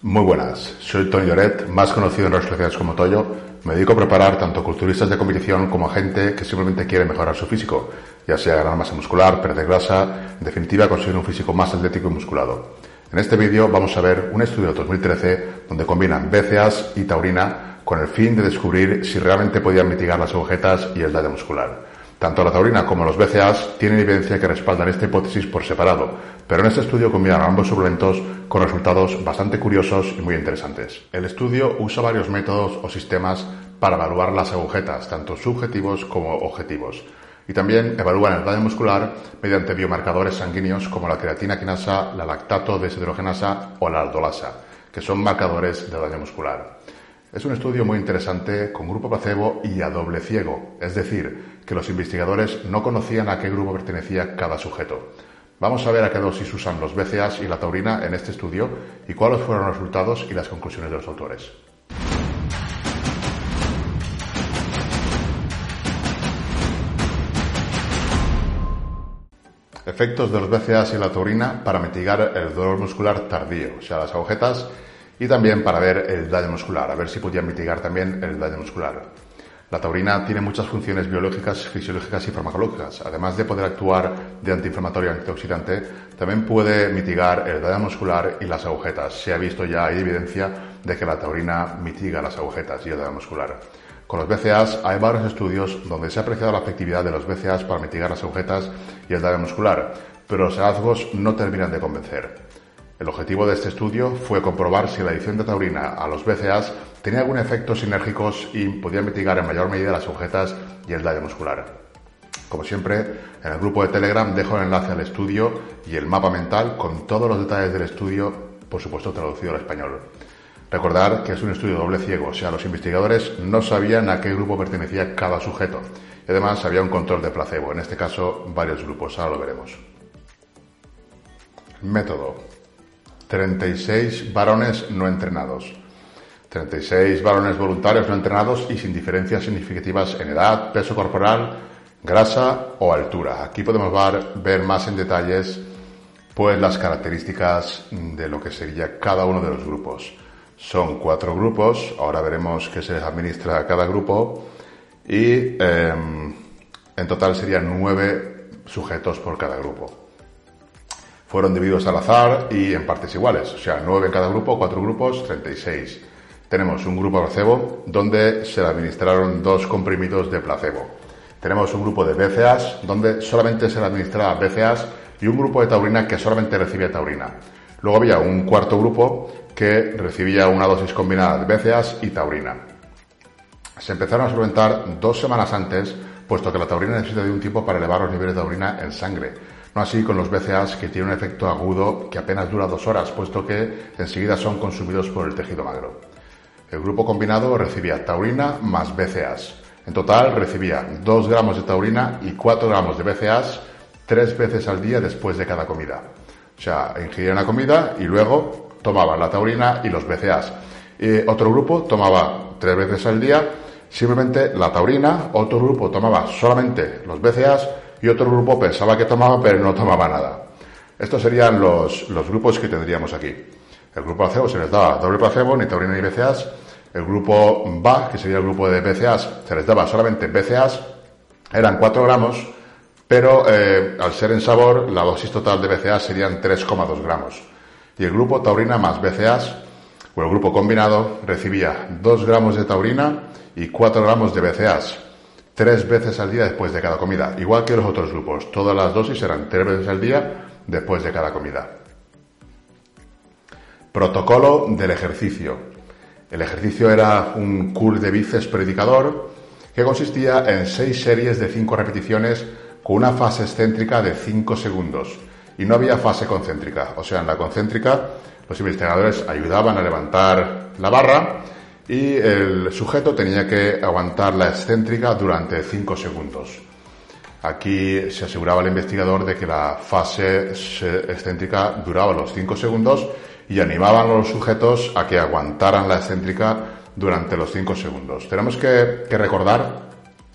Muy buenas, soy Tony Lloret, más conocido en redes sociales como Toyo. Me dedico a preparar tanto culturistas de competición como a gente que simplemente quiere mejorar su físico, ya sea ganar masa muscular, perder grasa, en definitiva conseguir un físico más atlético y musculado. En este vídeo vamos a ver un estudio de 2013 donde combinan BCAAs y taurina con el fin de descubrir si realmente podían mitigar las agujetas y el daño muscular. Tanto la taurina como los BCAAs tienen evidencia que respaldan esta hipótesis por separado, pero en este estudio combinan ambos suplementos con resultados bastante curiosos y muy interesantes. El estudio usa varios métodos o sistemas para evaluar las agujetas, tanto subjetivos como objetivos. Y también evalúan el daño muscular mediante biomarcadores sanguíneos como la creatina quinasa, la lactato deshidrogenasa o la aldolasa, que son marcadores de daño muscular. Es un estudio muy interesante con grupo placebo y a doble ciego, es decir, que los investigadores no conocían a qué grupo pertenecía cada sujeto. Vamos a ver a qué dosis usan los BCAAs y la taurina en este estudio y cuáles fueron los resultados y las conclusiones de los autores. Efectos de los BCAAs y la taurina para mitigar el dolor muscular tardío, o sea, las agujetas, y también para ver el daño muscular, a ver si podían mitigar también el daño muscular. La taurina tiene muchas funciones biológicas, fisiológicas y farmacológicas. Además de poder actuar de antiinflamatorio y antioxidante, también puede mitigar el daño muscular y las agujetas. Se ha visto ya, hay evidencia de que la taurina mitiga las agujetas y el daño muscular. Con los BCAAs hay varios estudios donde se ha apreciado la efectividad de los BCAAs para mitigar las agujetas y el daño muscular, pero los hallazgos no terminan de convencer. El objetivo de este estudio fue comprobar si la adición de taurina a los BCAAs tenía algún efecto sinérgicos y podía mitigar en mayor medida las agujetas y el daño muscular. Como siempre, en el grupo de Telegram dejo el enlace al estudio y el mapa mental con todos los detalles del estudio, por supuesto traducido al español. Recordar que es un estudio doble ciego, o sea, los investigadores no sabían a qué grupo pertenecía cada sujeto. Además había un control de placebo, en este caso varios grupos, ahora lo veremos. Método. 36 varones no entrenados. 36 varones voluntarios no entrenados y sin diferencias significativas en edad, peso corporal, grasa o altura. Aquí podemos ver, más en detalles pues las características de lo que sería cada uno de los grupos. Son cuatro grupos, ahora veremos qué se les administra a cada grupo y em, en total serían nueve sujetos por cada grupo fueron divididos al azar y en partes iguales, o sea, nueve en cada grupo, cuatro grupos, 36. Tenemos un grupo placebo donde se le administraron dos comprimidos de placebo. Tenemos un grupo de BCAAs donde solamente se le administraba BCAAs y un grupo de taurina que solamente recibía taurina. Luego había un cuarto grupo que recibía una dosis combinada de BCAAs y taurina. Se empezaron a suplementar dos semanas antes, puesto que la taurina necesita de un tiempo para elevar los niveles de taurina en sangre no así con los BCAAs que tienen un efecto agudo que apenas dura dos horas, puesto que enseguida son consumidos por el tejido magro. El grupo combinado recibía taurina más BCAAs. En total recibía 2 gramos de taurina y 4 gramos de BCAAs tres veces al día después de cada comida. O sea, ingirían la comida y luego tomaban la taurina y los BCAAs. otro grupo tomaba tres veces al día simplemente la taurina, otro grupo tomaba solamente los BCAAs y otro grupo pensaba que tomaba pero no tomaba nada. Estos serían los, los grupos que tendríamos aquí. El grupo placebo se les daba doble placebo, ni taurina ni BCAAs. El grupo BA, que sería el grupo de BCAAs, se les daba solamente BCAAs. Eran 4 gramos, pero eh, al ser en sabor, la dosis total de BCAAs serían 3,2 gramos. Y el grupo taurina más BCAAs, o el grupo combinado, recibía 2 gramos de taurina y 4 gramos de BCAAs tres veces al día después de cada comida, igual que los otros grupos. Todas las dosis eran tres veces al día después de cada comida. Protocolo del ejercicio. El ejercicio era un curl de bíceps predicador que consistía en seis series de cinco repeticiones con una fase excéntrica de cinco segundos y no había fase concéntrica. O sea, en la concéntrica los investigadores ayudaban a levantar la barra y el sujeto tenía que aguantar la excéntrica durante 5 segundos. Aquí se aseguraba el investigador de que la fase excéntrica duraba los 5 segundos y animaban a los sujetos a que aguantaran la excéntrica durante los 5 segundos. Tenemos que, que recordar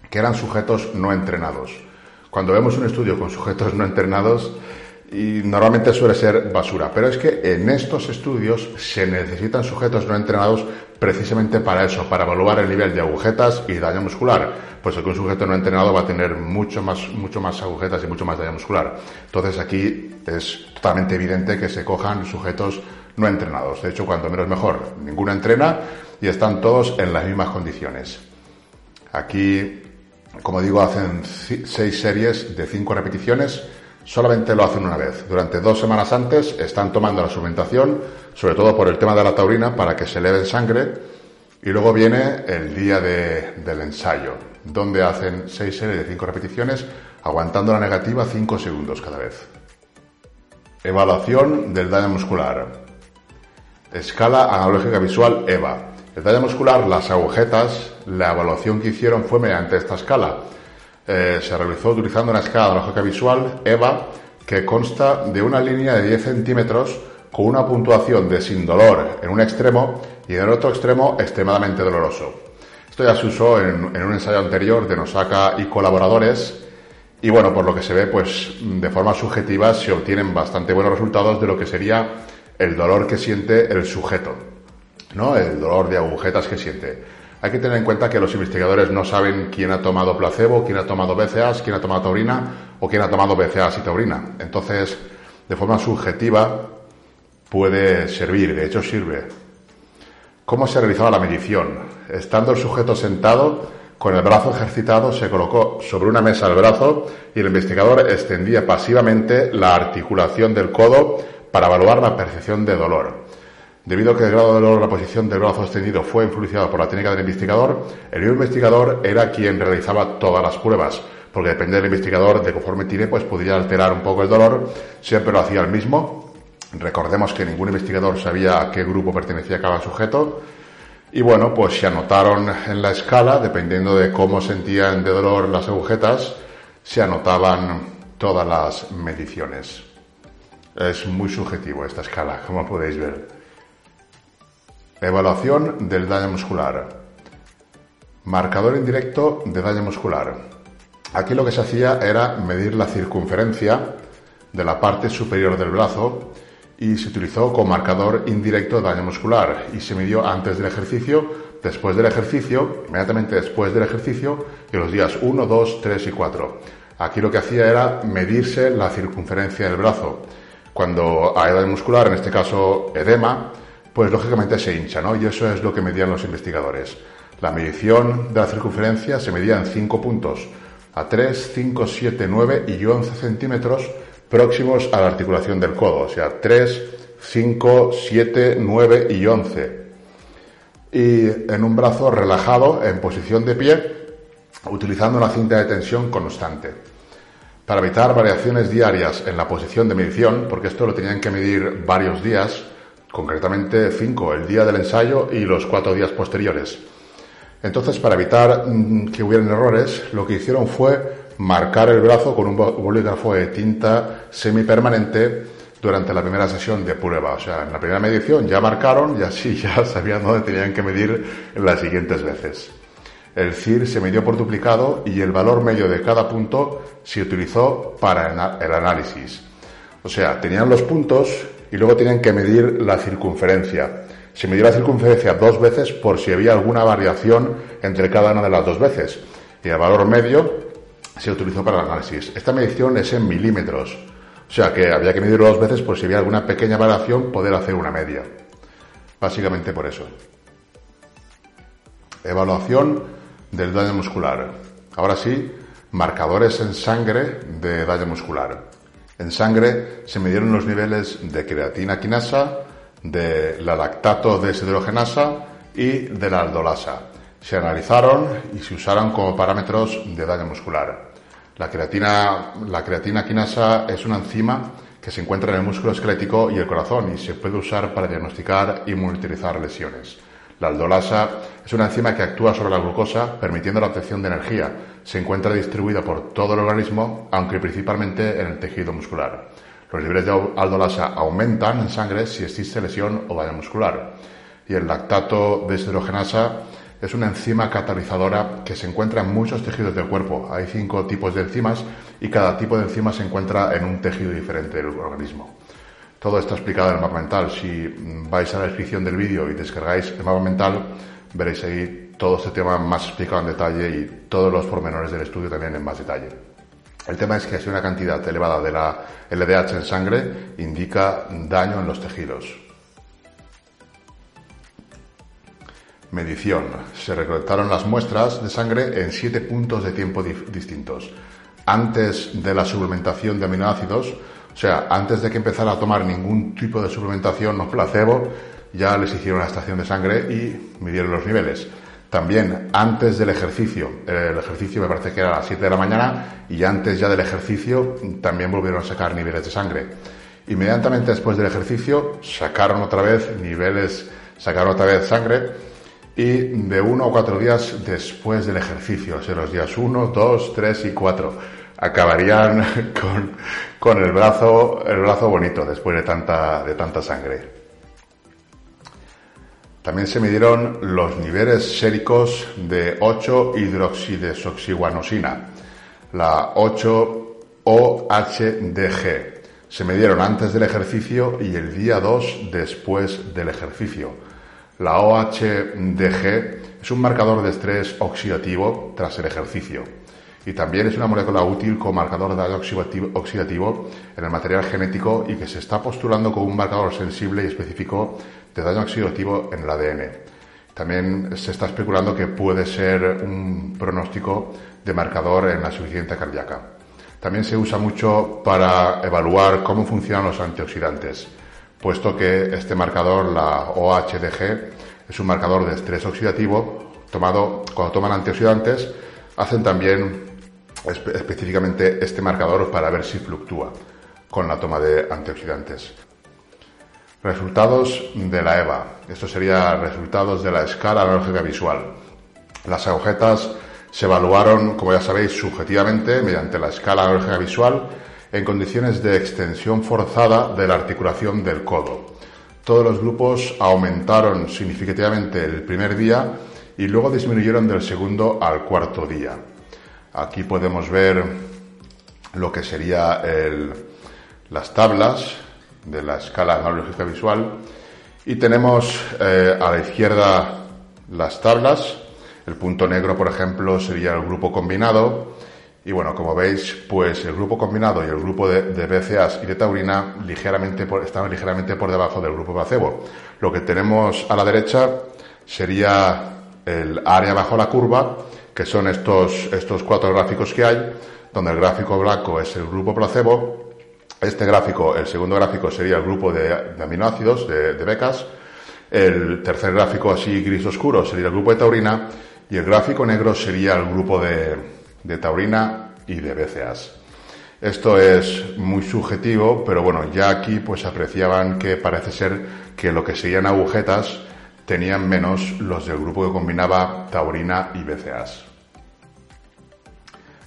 que eran sujetos no entrenados. Cuando vemos un estudio con sujetos no entrenados, y normalmente suele ser basura. Pero es que en estos estudios se necesitan sujetos no entrenados precisamente para eso, para evaluar el nivel de agujetas y daño muscular. Pues que un sujeto no entrenado va a tener mucho más, mucho más agujetas y mucho más daño muscular. Entonces aquí es totalmente evidente que se cojan sujetos no entrenados. De hecho, cuanto menos mejor. Ninguno entrena y están todos en las mismas condiciones. Aquí, como digo, hacen seis series de cinco repeticiones solamente lo hacen una vez. Durante dos semanas antes están tomando la suplementación, sobre todo por el tema de la taurina, para que se eleve en sangre. Y luego viene el día del ensayo, donde hacen seis series de cinco repeticiones, aguantando la negativa cinco segundos cada vez. Evaluación del daño muscular. Escala analógica visual EVA. El daño muscular, las agujetas, la evaluación que hicieron fue mediante esta escala eh, se realizó utilizando una escala lógica visual EVA que consta de una línea de 10 centímetros con una puntuación de sin dolor en un extremo y en el otro extremo extremadamente doloroso. Esto ya se usó en, un ensayo anterior de Nosaka y colaboradores y bueno, por lo que se ve, pues de forma subjetiva se obtienen bastante buenos resultados de lo que sería el dolor que siente el sujeto, ¿no? El dolor de agujetas que siente. Hay que tener en cuenta que los investigadores no saben quién ha tomado placebo, quién ha tomado BCAAs, quién ha tomado taurina o quién ha tomado BCAAs y taurina. Entonces, de forma subjetiva, puede servir, de hecho sirve. ¿Cómo se realizaba la medición? Estando el sujeto sentado, con el brazo ejercitado, se colocó sobre una mesa el brazo y el investigador extendía pasivamente la articulación del codo para evaluar la percepción de dolor. Debido a que el grado de dolor la posición del brazo extendido fue influenciado por la técnica del investigador, el investigador era quien realizaba todas las pruebas, porque depende del investigador de conforme tire, pues podría alterar un poco el dolor, siempre lo hacía el mismo. Recordemos que ningún investigador sabía a qué grupo pertenecía cada sujeto. Y bueno, pues se anotaron en la escala, dependiendo de cómo sentían de dolor las agujetas, se anotaban todas las mediciones. Es muy subjetivo esta escala, como podéis ver. Evaluación del daño muscular. Marcador indirecto de daño muscular. Aquí lo que se hacía era medir la circunferencia de la parte superior del brazo y se utilizó como marcador indirecto de daño muscular y se midió antes del ejercicio, después del ejercicio, inmediatamente después del ejercicio y los días 1, 2, 3 y 4. Aquí lo que hacía era medirse la circunferencia del brazo. Cuando hay daño muscular, en este caso edema, pues lógicamente se hincha, ¿no? Y eso es lo que medían los investigadores. La medición de la circunferencia se medía en cinco puntos, a 3, 5, 7, 9 y 11 centímetros próximos a la articulación del codo, o sea, 3, 5, 7, 9 y 11. Y en un brazo relajado, en posición de pie, utilizando una cinta de tensión constante. Para evitar variaciones diarias en la posición de medición, porque esto lo tenían que medir varios días, concretamente cinco, el día del ensayo y los cuatro días posteriores. Entonces, para evitar mm, que hubieran errores, lo que hicieron fue marcar el brazo con un bolígrafo de tinta semipermanente durante la primera sesión de prueba. O sea, en la primera medición ya marcaron y así ya sabían dónde tenían que medir las siguientes veces. El CIR se midió por duplicado y el valor medio de cada punto se utilizó para el análisis. O sea, tenían los puntos y luego tenían que medir la circunferencia. Se midió la circunferencia dos veces por si había alguna variación entre cada una de las dos veces. Y el valor medio se utilizó para el análisis. Esta medición es en milímetros. O sea que había que medirlo dos veces por si había alguna pequeña variación, poder hacer una media. Básicamente por eso. Evaluación del daño muscular. Ahora sí, marcadores en sangre de daño muscular. En sangre se midieron los niveles de creatina quinasa, de la lactato deshidrogenasa y de la aldolasa. Se analizaron y se usaron como parámetros de daño muscular. La creatina, la creatina quinasa es una enzima que se encuentra en el músculo esquelético y el corazón y se puede usar para diagnosticar y monitorizar lesiones. La aldolasa es una enzima que actúa sobre la glucosa permitiendo la obtención de energía. Se encuentra distribuida por todo el organismo, aunque principalmente en el tejido muscular. Los niveles de aldolasa aumentan en sangre si existe lesión o daño muscular. Y el lactato de deshidrogenasa es una enzima catalizadora que se encuentra en muchos tejidos del cuerpo. Hay cinco tipos de enzimas y cada tipo de enzima se encuentra en un tejido diferente del organismo. Todo está explicado en el mapa mental. Si vais a la descripción del vídeo y descargáis el mapa mental, veréis ahí todo este tema más explicado en detalle y todos los pormenores del estudio también en más detalle. El tema es que si una cantidad elevada de la LDH en sangre indica daño en los tejidos. Medición. Se recolectaron las muestras de sangre en siete puntos de tiempo distintos. Antes de la suplementación de aminoácidos, o sea, antes de que empezara a tomar ningún tipo de suplementación no placebo, ya les hicieron la estación de sangre y midieron los niveles. También antes del ejercicio, el ejercicio me parece que era a las 7 de la mañana y antes ya del ejercicio también volvieron a sacar niveles de sangre. Inmediatamente después del ejercicio sacaron otra vez niveles, sacaron otra vez sangre y de uno o cuatro días después del ejercicio, o sea, los días uno, dos, tres y cuatro, acabarían con, el, brazo, el brazo bonito después de tanta, de tanta sangre. También se midieron los niveles séricos de 8-hidroxidesoxiguanosina, la 8-OHDG. Se midieron antes del ejercicio y el día 2 después del ejercicio. La OHDG es un marcador de estrés oxidativo tras el ejercicio y también es una molécula útil como marcador de daño oxidativo en el material genético y que se está postulando como un marcador sensible y específico de daño oxidativo en el ADN. También se está especulando que puede ser un pronóstico de marcador en la suficiencia cardíaca. También se usa mucho para evaluar cómo funcionan los antioxidantes puesto que este marcador, la OHDG, es un marcador de estrés oxidativo tomado cuando toman antioxidantes, hacen también específicamente este marcador para ver si fluctúa con la toma de antioxidantes. Resultados de la EVA. Esto sería resultados de la escala analógica visual. Las agujetas se evaluaron, como ya sabéis, subjetivamente mediante la escala analógica visual en condiciones de extensión forzada de la articulación del codo. Todos los grupos aumentaron significativamente el primer día y luego disminuyeron del segundo al cuarto día. Aquí podemos ver lo que sería las tablas de la escala analógica visual y tenemos eh, a la izquierda las tablas. El punto negro, por ejemplo, sería el grupo combinado y bueno, como veis, pues el grupo combinado y el grupo de, BCAs y de taurina ligeramente están ligeramente por debajo del grupo placebo. Lo que tenemos a la derecha sería el área bajo la curva, que son estos, estos cuatro gráficos que hay, donde el gráfico blanco es el grupo placebo, este gráfico, el segundo gráfico sería el grupo de, aminoácidos, de, becas, el tercer gráfico así gris oscuro sería el grupo de taurina. Y el gráfico negro sería el grupo de, de taurina y de BCAs. Esto es muy subjetivo, pero bueno, ya aquí pues apreciaban que parece ser que lo que seguían agujetas tenían menos los del grupo que combinaba taurina y BCAs.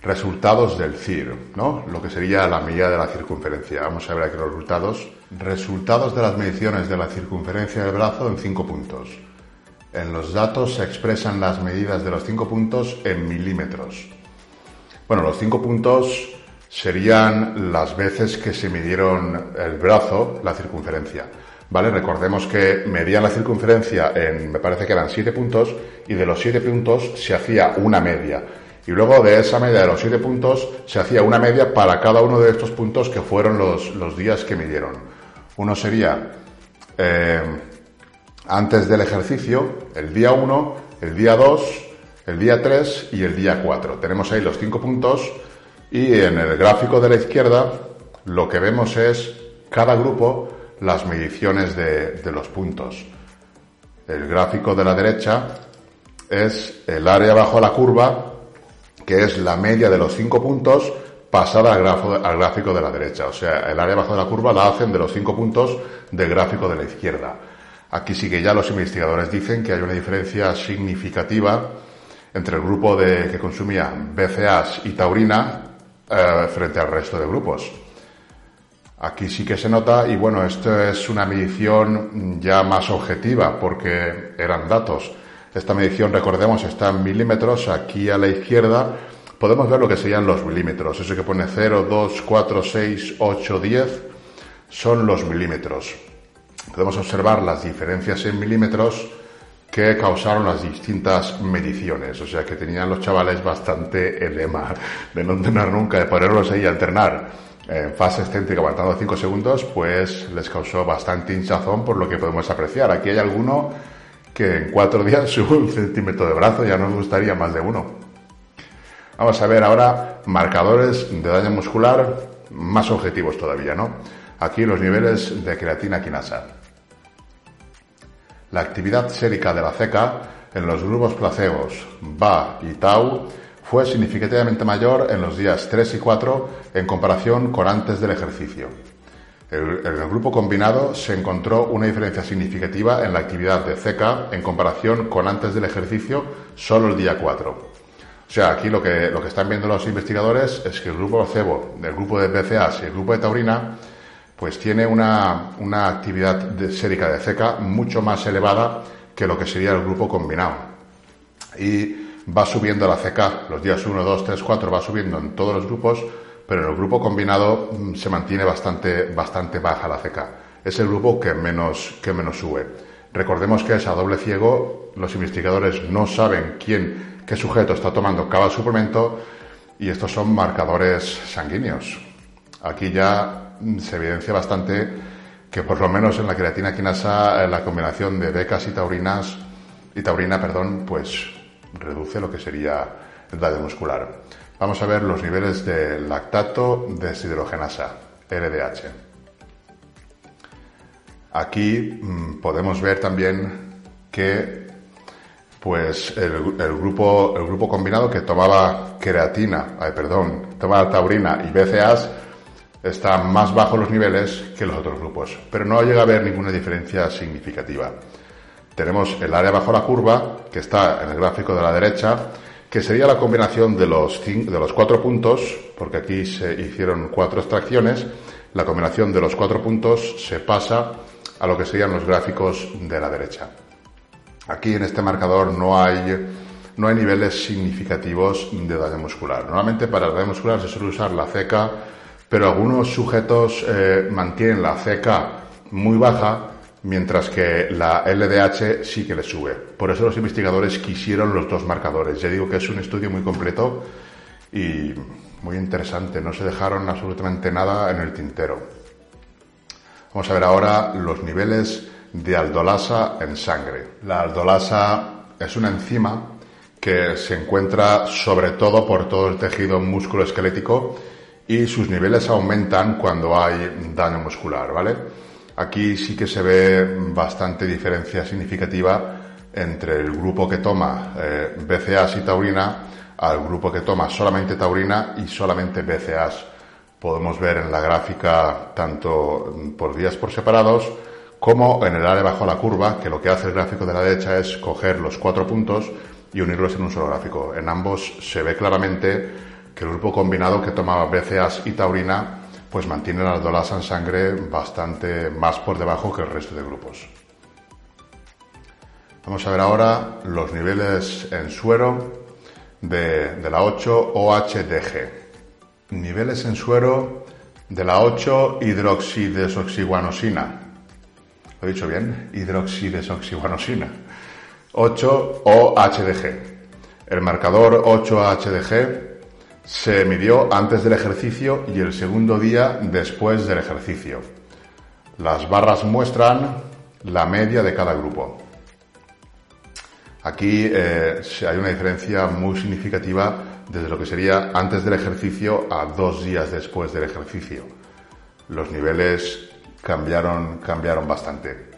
Resultados del CIR, ¿no? Lo que sería la medida de la circunferencia. Vamos a ver aquí los resultados. Resultados de las mediciones de la circunferencia del brazo en cinco puntos. En los datos se expresan las medidas de los cinco puntos en milímetros. Bueno, los cinco puntos serían las veces que se midieron el brazo, la circunferencia. ¿Vale? Recordemos que medían la circunferencia en, me parece que eran siete puntos, y de los siete puntos se hacía una media. Y luego de esa media de los siete puntos se hacía una media para cada uno de estos puntos que fueron los, días que midieron. Uno sería eh, antes del ejercicio, el día 1, el día 2, el día 3 y el día 4. Tenemos ahí los cinco puntos y en el gráfico de la izquierda lo que vemos es cada grupo las mediciones de, los puntos. El gráfico de la derecha es el área bajo la curva, que es la media de los cinco puntos pasada al, gráfico de la derecha. O sea, el área bajo de la curva la hacen de los cinco puntos del gráfico de la izquierda. Aquí sí que ya los investigadores dicen que hay una diferencia significativa entre el grupo de, que consumía BCAs y taurina eh, frente al resto de grupos. Aquí sí que se nota y bueno, esto es una medición ya más objetiva porque eran datos. Esta medición, recordemos, está en milímetros. Aquí a la izquierda podemos ver lo que serían los milímetros. Eso que pone 0, 2, 4, 6, 8, 10 son los milímetros. Podemos observar las diferencias en milímetros que causaron las distintas mediciones. O sea que tenían los chavales bastante edema de no tener nunca, de ponerlos ahí a alternar en fase excéntrica aguantando 5 segundos, pues les causó bastante hinchazón por lo que podemos apreciar. Aquí hay alguno que en 4 días sube un centímetro de brazo, ya nos gustaría más de uno. Vamos a ver ahora marcadores de daño muscular más objetivos todavía, ¿no? Aquí los niveles de creatina quinasa. La actividad sérica de la ceca en los grupos placebos BA y TAU fue significativamente mayor en los días 3 y 4 en comparación con antes del ejercicio. En el grupo combinado se encontró una diferencia significativa en la actividad de ceca en comparación con antes del ejercicio solo el día 4. O sea, aquí lo que, lo que están viendo los investigadores es que el grupo placebo, el grupo de BCAAs y el grupo de taurina, pues tiene una, una actividad de, sérica de ceca mucho más elevada que lo que sería el grupo combinado. Y va subiendo la ceca, los días 1, 2, 3, 4 va subiendo en todos los grupos, pero en el grupo combinado mm, se mantiene bastante, bastante baja la ceca. Es el grupo que menos, que menos sube. Recordemos que es a doble ciego, los investigadores no saben quién qué sujeto está tomando cada suplemento y estos son marcadores sanguíneos. Aquí ya se evidencia bastante que por lo menos en la creatina quinasa eh, la combinación de becas y taurinas y taurina, perdón, pues reduce lo que sería el daño muscular. Vamos a ver los niveles de lactato deshidrogenasa, LDH. Aquí mm, podemos ver también que pues el, grupo, el grupo combinado que tomaba creatina, ay, perdón, tomaba taurina y BCAAs está más bajo los niveles que los otros grupos, pero no llega a haber ninguna diferencia significativa. Tenemos el área bajo la curva, que está en el gráfico de la derecha, que sería la combinación de los, de los cuatro puntos, porque aquí se hicieron cuatro extracciones, la combinación de los cuatro puntos se pasa a lo que serían los gráficos de la derecha. Aquí en este marcador no hay, no hay niveles significativos de daño muscular. Normalmente para el daño muscular se suele usar la ceca, pero algunos sujetos eh, mantienen la ceca muy baja, mientras que la LDH sí que le sube. Por eso los investigadores quisieron los dos marcadores. Ya digo que es un estudio muy completo y muy interesante. No se dejaron absolutamente nada en el tintero. Vamos a ver ahora los niveles de aldolasa en sangre. La aldolasa es una enzima que se encuentra sobre todo por todo el tejido musculoesquelético y sus niveles aumentan cuando hay daño muscular, ¿vale? Aquí sí que se ve bastante diferencia significativa entre el grupo que toma eh, BCAAs y taurina al grupo que toma solamente taurina y solamente BCAAs. Podemos ver en la gráfica tanto por días por separados como en el área bajo la curva, que lo que hace el gráfico de la derecha es coger los cuatro puntos y unirlos en un solo gráfico. En ambos se ve claramente que el grupo combinado que tomaba BCAAs y taurina pues mantiene la aldolasa en sangre bastante más por debajo que el resto de grupos. Vamos a ver ahora los niveles en suero de, de la 8-OHDG. Niveles en suero de la 8-hidroxidesoxiguanosina lo he dicho bien, hidroxidesoxiguanosina. 8-OHDG. El marcador 8-HDG se midió antes del ejercicio y el segundo día después del ejercicio. Las barras muestran la media de cada grupo. Aquí eh, hay una diferencia muy significativa desde lo que sería antes del ejercicio a dos días después del ejercicio. Los niveles cambiaron, cambiaron bastante.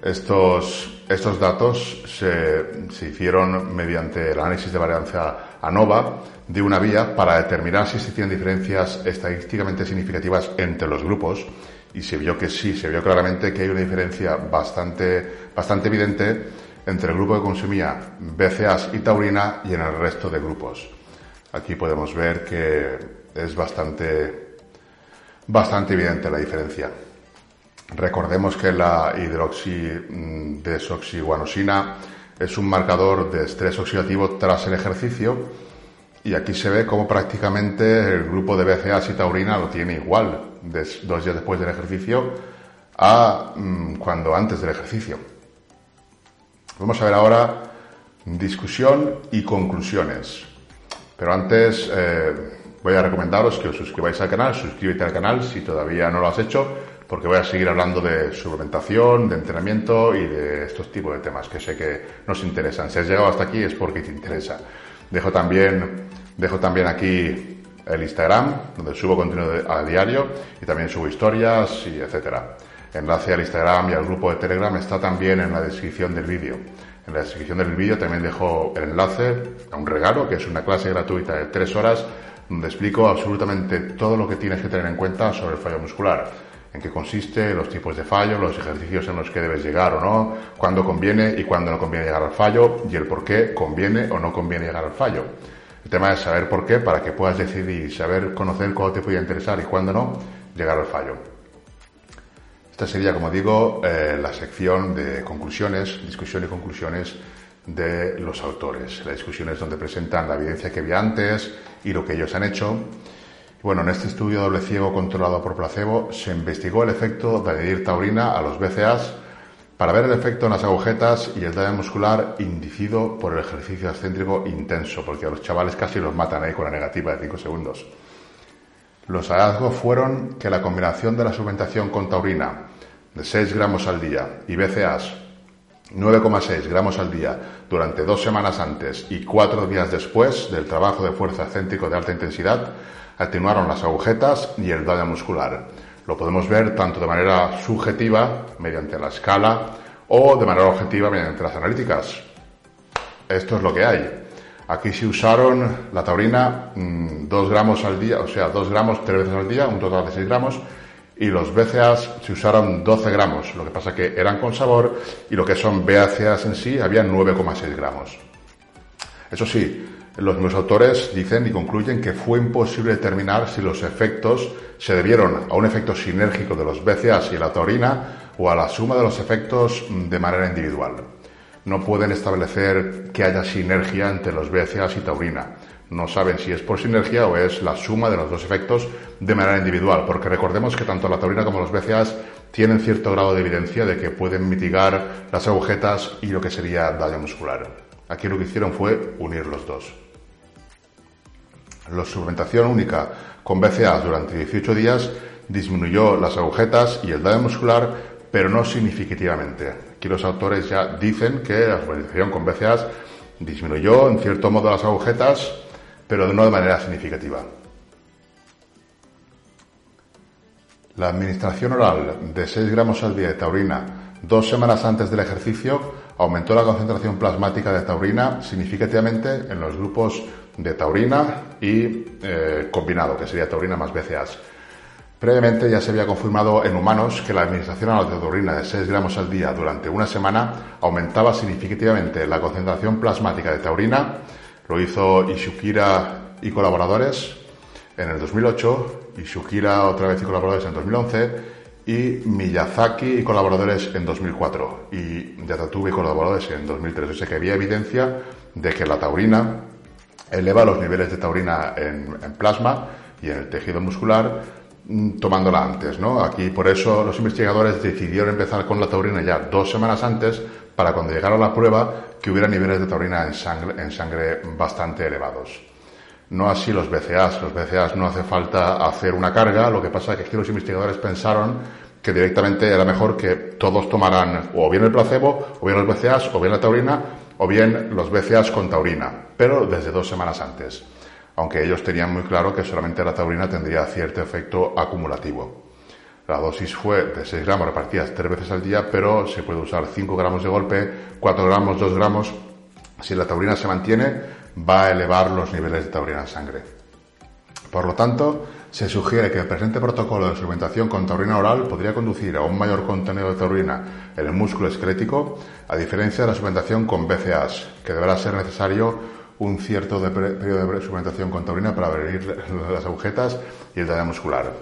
Estos, estos datos se, se, hicieron mediante el análisis de varianza ANOVA de una vía para determinar si existían diferencias estadísticamente significativas entre los grupos y se vio que sí, se vio claramente que hay una diferencia bastante, bastante evidente entre el grupo que consumía BCAAs y taurina y en el resto de grupos. Aquí podemos ver que es bastante bastante evidente la diferencia. Recordemos que la hidroxidesoxiguanosina es un marcador de estrés oxidativo tras el ejercicio y aquí se ve cómo prácticamente el grupo de BCAAs y taurina lo tiene igual dos días después del ejercicio a mm, cuando antes del ejercicio. Vamos a ver ahora discusión y conclusiones. Pero antes eh, voy a recomendaros que os suscribáis al canal, suscríbete al canal si todavía no lo has hecho, porque voy a seguir hablando de suplementación, de entrenamiento y de estos tipos de temas que sé que nos interesan. Si has llegado hasta aquí es porque te interesa. Dejo también, dejo también aquí el Instagram, donde subo contenido a diario y también subo historias y etcétera. Enlace al Instagram y al grupo de Telegram está también en la descripción del vídeo. En la descripción del vídeo también dejo el enlace a un regalo, que es una clase gratuita de tres horas, donde explico absolutamente todo lo que tienes que tener en cuenta sobre el fallo muscular. En qué consiste, los tipos de fallo, los ejercicios en los que debes llegar o no, cuándo conviene y cuándo no conviene llegar al fallo y el por qué conviene o no conviene llegar al fallo. El tema es saber por qué para que puedas decidir saber conocer cuándo te puede interesar y cuándo no llegar al fallo. Esta sería, como digo, eh, la sección de conclusiones, discusión y conclusiones de los autores. La discusión es donde presentan la evidencia que había antes y lo que ellos han hecho. Bueno, en este estudio doble ciego controlado por placebo se investigó el efecto de añadir taurina a los BCAs para ver el efecto en las agujetas y el daño muscular indicido por el ejercicio excéntrico intenso, porque a los chavales casi los matan ahí con la negativa de 5 segundos. Los hallazgos fueron que la combinación de la suplementación con taurina de 6 gramos al día y BCAAs 9,6 gramos al día durante dos semanas antes y cuatro días después del trabajo de fuerza excéntrico de alta intensidad atenuaron las agujetas y el daño muscular. Lo podemos ver tanto de manera subjetiva, mediante la escala, o de manera objetiva, mediante las analíticas. Esto es lo que hay. Aquí se usaron la taurina 2 mm, gramos al día, o sea, 2 gramos tres veces al día, un total de 6 gramos, y los BCAAs se usaron 12 gramos, lo que pasa que eran con sabor y lo que son BCAAs en sí había 9,6 gramos. Eso sí, los mismos autores dicen y concluyen que fue imposible determinar si los efectos se debieron a un efecto sinérgico de los BCAAs y la taurina o a la suma de los efectos de manera individual no pueden establecer que haya sinergia entre los BCAAs y taurina. No saben si es por sinergia o es la suma de los dos efectos de manera individual, porque recordemos que tanto la taurina como los BCAAs tienen cierto grado de evidencia de que pueden mitigar las agujetas y lo que sería daño muscular. Aquí lo que hicieron fue unir los dos. La suplementación única con BCAAs durante 18 días disminuyó las agujetas y el daño muscular, pero no significativamente. Aquí los autores ya dicen que la suplementación con BCAAs disminuyó en cierto modo las agujetas, pero no de manera significativa. La administración oral de 6 gramos al día de taurina dos semanas antes del ejercicio aumentó la concentración plasmática de taurina significativamente en los grupos de taurina y eh, combinado, que sería taurina más BCAAs. Previamente ya se había confirmado en humanos que la administración a la taurina de 6 gramos al día durante una semana aumentaba significativamente la concentración plasmática de taurina. Lo hizo Ishukira y colaboradores en el 2008, Ishukira otra vez y colaboradores en 2011 y Miyazaki y colaboradores en 2004 y Yatatube y colaboradores en 2003. O sea que había evidencia de que la taurina eleva los niveles de taurina en, plasma y en el tejido muscular Mm, tomándola antes, ¿no? Aquí por eso los investigadores decidieron empezar con la taurina ya dos semanas antes para cuando llegara la prueba que hubiera niveles de taurina en sangre, en sangre bastante elevados. No así los BCAAs. Los BCAAs no hace falta hacer una carga, lo que pasa es que aquí los investigadores pensaron que directamente era mejor que todos tomaran o bien el placebo, o bien los BCAAs, o bien la taurina, o bien los BCAAs con taurina, pero desde dos semanas antes aunque ellos tenían muy claro que solamente la taurina tendría cierto efecto acumulativo. La dosis fue de 6 gramos repartidas tres veces al día, pero se puede usar 5 gramos de golpe, 4 gramos, 2 gramos. Si la taurina se mantiene, va a elevar los niveles de taurina en sangre. Por lo tanto, se sugiere que el presente protocolo de suplementación con taurina oral podría conducir a un mayor contenido de taurina en el músculo esquelético, a diferencia de la suplementación con BCAAs, que deberá ser necesario un cierto periodo de suplementación con taurina para abrir las agujetas y el daño muscular.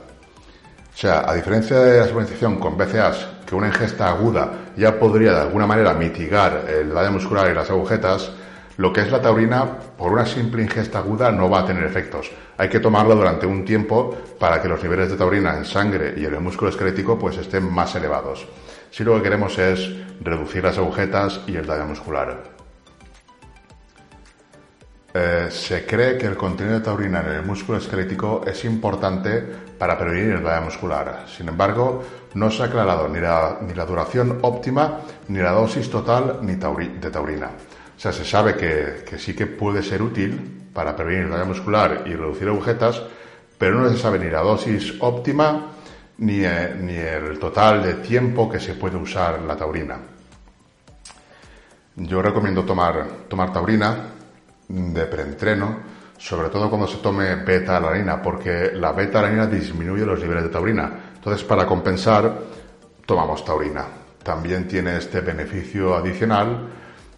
O sea, a diferencia de la suplementación con BCAAs, que una ingesta aguda ya podría de alguna manera mitigar el daño muscular y las agujetas, lo que es la taurina, por una simple ingesta aguda, no va a tener efectos. Hay que tomarla durante un tiempo para que los niveles de taurina en sangre y en el músculo esquelético pues estén más elevados. Si lo que queremos es reducir las agujetas y el daño muscular. Eh, se cree que el contenido de taurina en el músculo esquelético es importante para prevenir el daño muscular. Sin embargo, no se ha aclarado ni la, ni la duración óptima, ni la dosis total ni de taurina. O sea, se sabe que, sí que puede ser útil para prevenir daño muscular y reducir agujetas, pero no se sabe ni la dosis óptima ni, eh, ni el total de tiempo que se puede usar la taurina. Yo recomiendo tomar, tomar taurina de preentreno, sobre todo cuando se tome beta-alanina, porque la beta-alanina disminuye los niveles de taurina. Entonces, para compensar, tomamos taurina. También tiene este beneficio adicional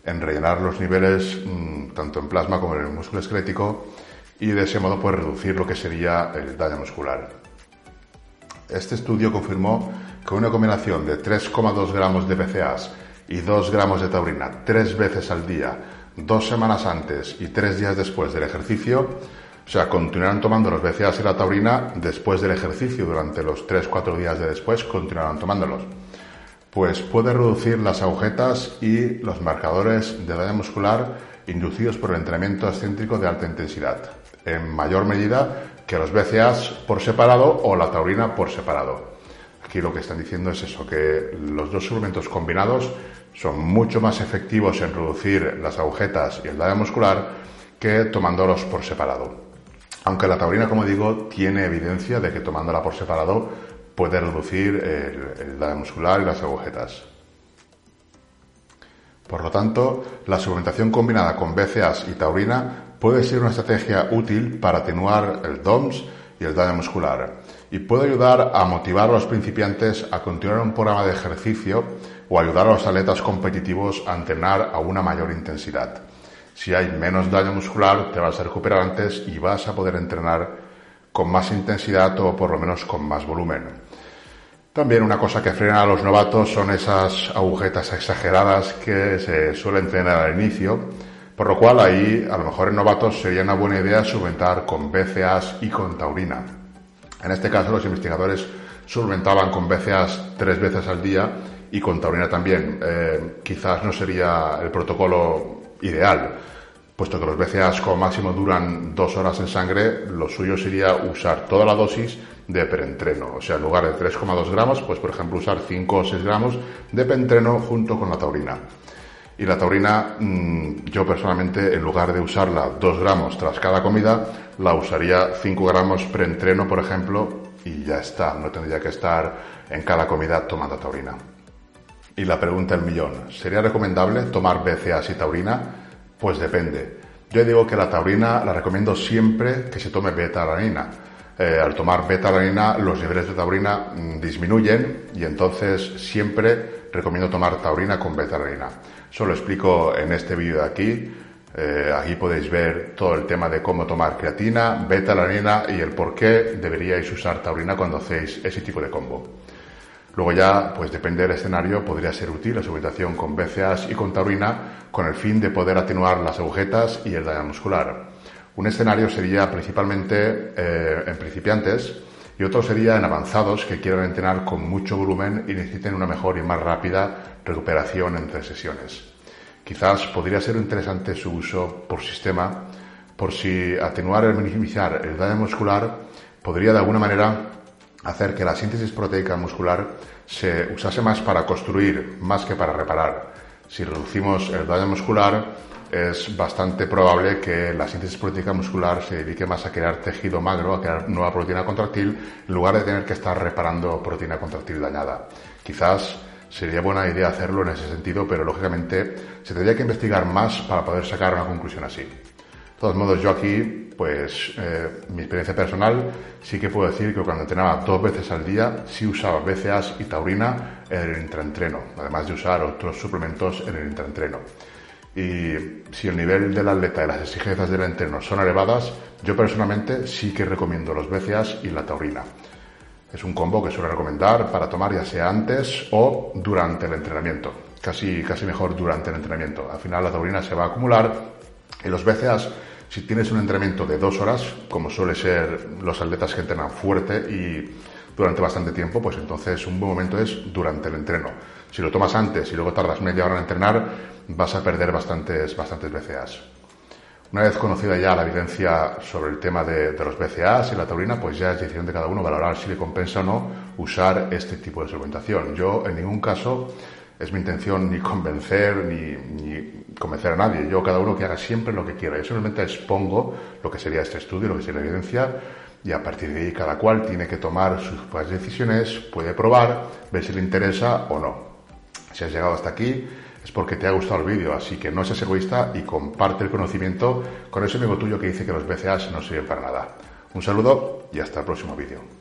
en rellenar los niveles mm, tanto en plasma como en el músculo esquelético y de ese modo pues reducir lo que sería el daño muscular. Este estudio confirmó que una combinación de 3,2 gramos de BCAAs y 2 gramos de taurina tres veces al día dos semanas antes y tres días después del ejercicio, o sea, continuarán tomando los BCAAs y la taurina después del ejercicio, durante los 3-4 días de después, continuarán tomándolos. Pues puede reducir las agujetas y los marcadores de daño muscular inducidos por el entrenamiento excéntrico de alta intensidad, en mayor medida que los BCAAs por separado o la taurina por separado. Aquí lo que están diciendo es eso, que los dos suplementos combinados son mucho más efectivos en reducir las agujetas y el daño muscular que tomándolos por separado. Aunque la taurina, como digo, tiene evidencia de que tomándola por separado puede reducir el, daño muscular y las agujetas. Por lo tanto, la suplementación combinada con BCAAs y taurina puede ser una estrategia útil para atenuar el DOMS y el daño muscular y puede ayudar a motivar a los principiantes a continuar un programa de ejercicio o ayudar a los atletas competitivos a entrenar a una mayor intensidad. Si hay menos daño muscular, te vas a recuperar antes y vas a poder entrenar con más intensidad o por lo menos con más volumen. También una cosa que frena a los novatos son esas agujetas exageradas que se suelen tener al inicio, por lo cual ahí a lo mejor en novatos sería una buena idea suplementar con BCAAs y con taurina. En este caso los investigadores suplementaban con BCAAs tres veces al día y con taurina también. Eh, quizás no sería el protocolo ideal, puesto que los BCAAs como máximo duran dos horas en sangre, lo suyo sería usar toda la dosis de preentreno. O sea, en lugar de 3,2 gramos, pues por ejemplo usar 5 o 6 gramos de preentreno junto con la taurina. Y la taurina, mm, yo personalmente, en lugar de usarla 2 gramos tras cada comida, la usaría 5 gramos preentreno, por ejemplo, y ya está. No tendría que estar en cada comida tomando taurina. Y la pregunta del millón, ¿sería recomendable tomar BCAAs y taurina? Pues depende. Yo digo que la taurina la recomiendo siempre que se tome beta-alanina. Eh, al tomar beta-alanina los niveles de taurina mm, disminuyen y entonces siempre recomiendo tomar taurina con beta-alanina. Eso lo explico en este vídeo de aquí. Eh, aquí podéis ver todo el tema de cómo tomar creatina, beta-alanina y el por qué deberíais usar taurina cuando hacéis ese tipo de combo. Luego ya, pues depende del escenario, podría ser útil la suplementación con BCAAs y con taurina con el fin de poder atenuar las agujetas y el daño muscular. Un escenario sería principalmente eh, en principiantes y otro sería en avanzados que quieran entrenar con mucho volumen y necesiten una mejor y más rápida recuperación entre sesiones. Quizás podría ser interesante su uso por sistema por si atenuar y minimizar el daño muscular podría de alguna manera hacer que la síntesis proteica muscular se usase más para construir más que para reparar. Si reducimos el daño muscular, es bastante probable que la síntesis proteica muscular se dedique más a crear tejido magro, a crear nueva proteína contractil, en lugar de tener que estar reparando proteína contractil dañada. Quizás sería buena idea hacerlo en ese sentido, pero lógicamente se tendría que investigar más para poder sacar una conclusión así. De todos modos, yo aquí, pues, eh, mi experiencia personal, sí que puedo decir que cuando entrenaba dos veces al día, sí usaba BCAAs y taurina en el intraentreno, además de usar otros suplementos en el intraentreno. Y si el nivel del atleta y las exigencias del entreno son elevadas, yo personalmente sí que recomiendo los BCAAs y la taurina. Es un combo que suelo recomendar para tomar ya sea antes o durante el entrenamiento. Casi, casi mejor durante el entrenamiento. Al final la taurina se va a acumular y los BCAs, si tienes un entrenamiento de dos horas, como suele ser los atletas que entrenan fuerte y durante bastante tiempo, pues entonces un buen momento es durante el entreno. Si lo tomas antes y luego tardas media hora en entrenar, vas a perder bastantes, bastantes BCAs. Una vez conocida ya la evidencia sobre el tema de, los BCAs y la taurina, pues ya es decisión de cada uno valorar si le compensa o no usar este tipo de suplementación. Yo en ningún caso es mi intención ni convencer ni, convencer a nadie. Yo cada uno que haga siempre lo que quiera. Yo simplemente expongo lo que sería este estudio, lo que sería la evidencia y a partir de ahí cada cual tiene que tomar sus decisiones, puede probar, ver si le interesa o no. Si has llegado hasta aquí es porque te ha gustado el vídeo, así que no seas egoísta y comparte el conocimiento con ese amigo tuyo que dice que los BCAs no sirven para nada. Un saludo y hasta el próximo vídeo.